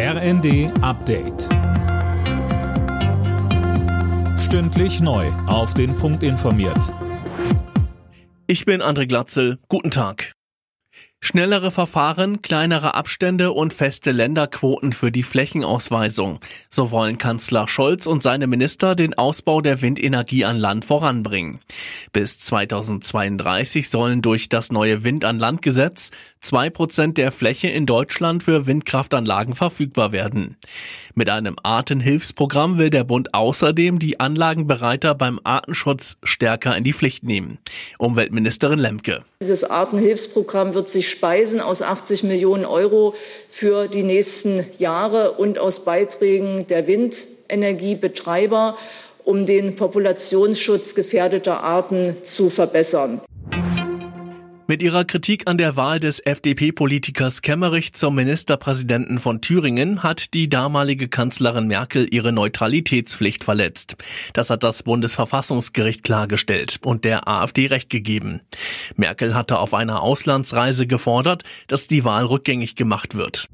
RND Update. Stündlich neu. Auf den Punkt informiert. Ich bin André Glatzel. Guten Tag. Schnellere Verfahren, kleinere Abstände und feste Länderquoten für die Flächenausweisung. So wollen Kanzler Scholz und seine Minister den Ausbau der Windenergie an Land voranbringen. Bis 2032 sollen durch das neue Wind an Land Gesetz zwei Prozent der Fläche in Deutschland für Windkraftanlagen verfügbar werden. Mit einem Artenhilfsprogramm will der Bund außerdem die Anlagenbereiter beim Artenschutz stärker in die Pflicht nehmen. Umweltministerin Lemke. Dieses Artenhilfsprogramm wird sich speisen aus 80 Millionen Euro für die nächsten Jahre und aus Beiträgen der Windenergiebetreiber, um den Populationsschutz gefährdeter Arten zu verbessern. Mit ihrer Kritik an der Wahl des FDP-Politikers Kemmerich zum Ministerpräsidenten von Thüringen hat die damalige Kanzlerin Merkel ihre Neutralitätspflicht verletzt. Das hat das Bundesverfassungsgericht klargestellt und der AfD recht gegeben. Merkel hatte auf einer Auslandsreise gefordert, dass die Wahl rückgängig gemacht wird.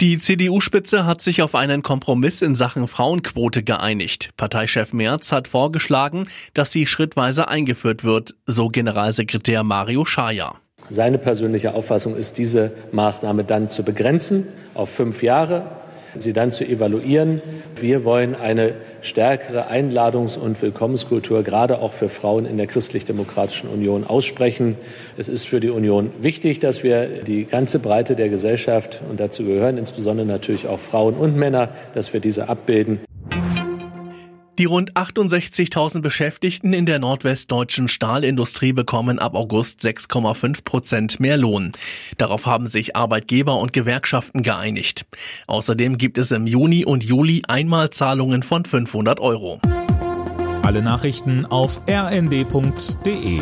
Die CDU-Spitze hat sich auf einen Kompromiss in Sachen Frauenquote geeinigt. Parteichef Merz hat vorgeschlagen, dass sie schrittweise eingeführt wird, so Generalsekretär Mario Schaja. Seine persönliche Auffassung ist, diese Maßnahme dann zu begrenzen auf fünf Jahre sie dann zu evaluieren. Wir wollen eine stärkere Einladungs- und Willkommenskultur gerade auch für Frauen in der Christlich-Demokratischen Union aussprechen. Es ist für die Union wichtig, dass wir die ganze Breite der Gesellschaft, und dazu gehören insbesondere natürlich auch Frauen und Männer, dass wir diese abbilden. Die rund 68.000 Beschäftigten in der nordwestdeutschen Stahlindustrie bekommen ab August 6,5 Prozent mehr Lohn. Darauf haben sich Arbeitgeber und Gewerkschaften geeinigt. Außerdem gibt es im Juni und Juli Einmalzahlungen von 500 Euro. Alle Nachrichten auf rnd.de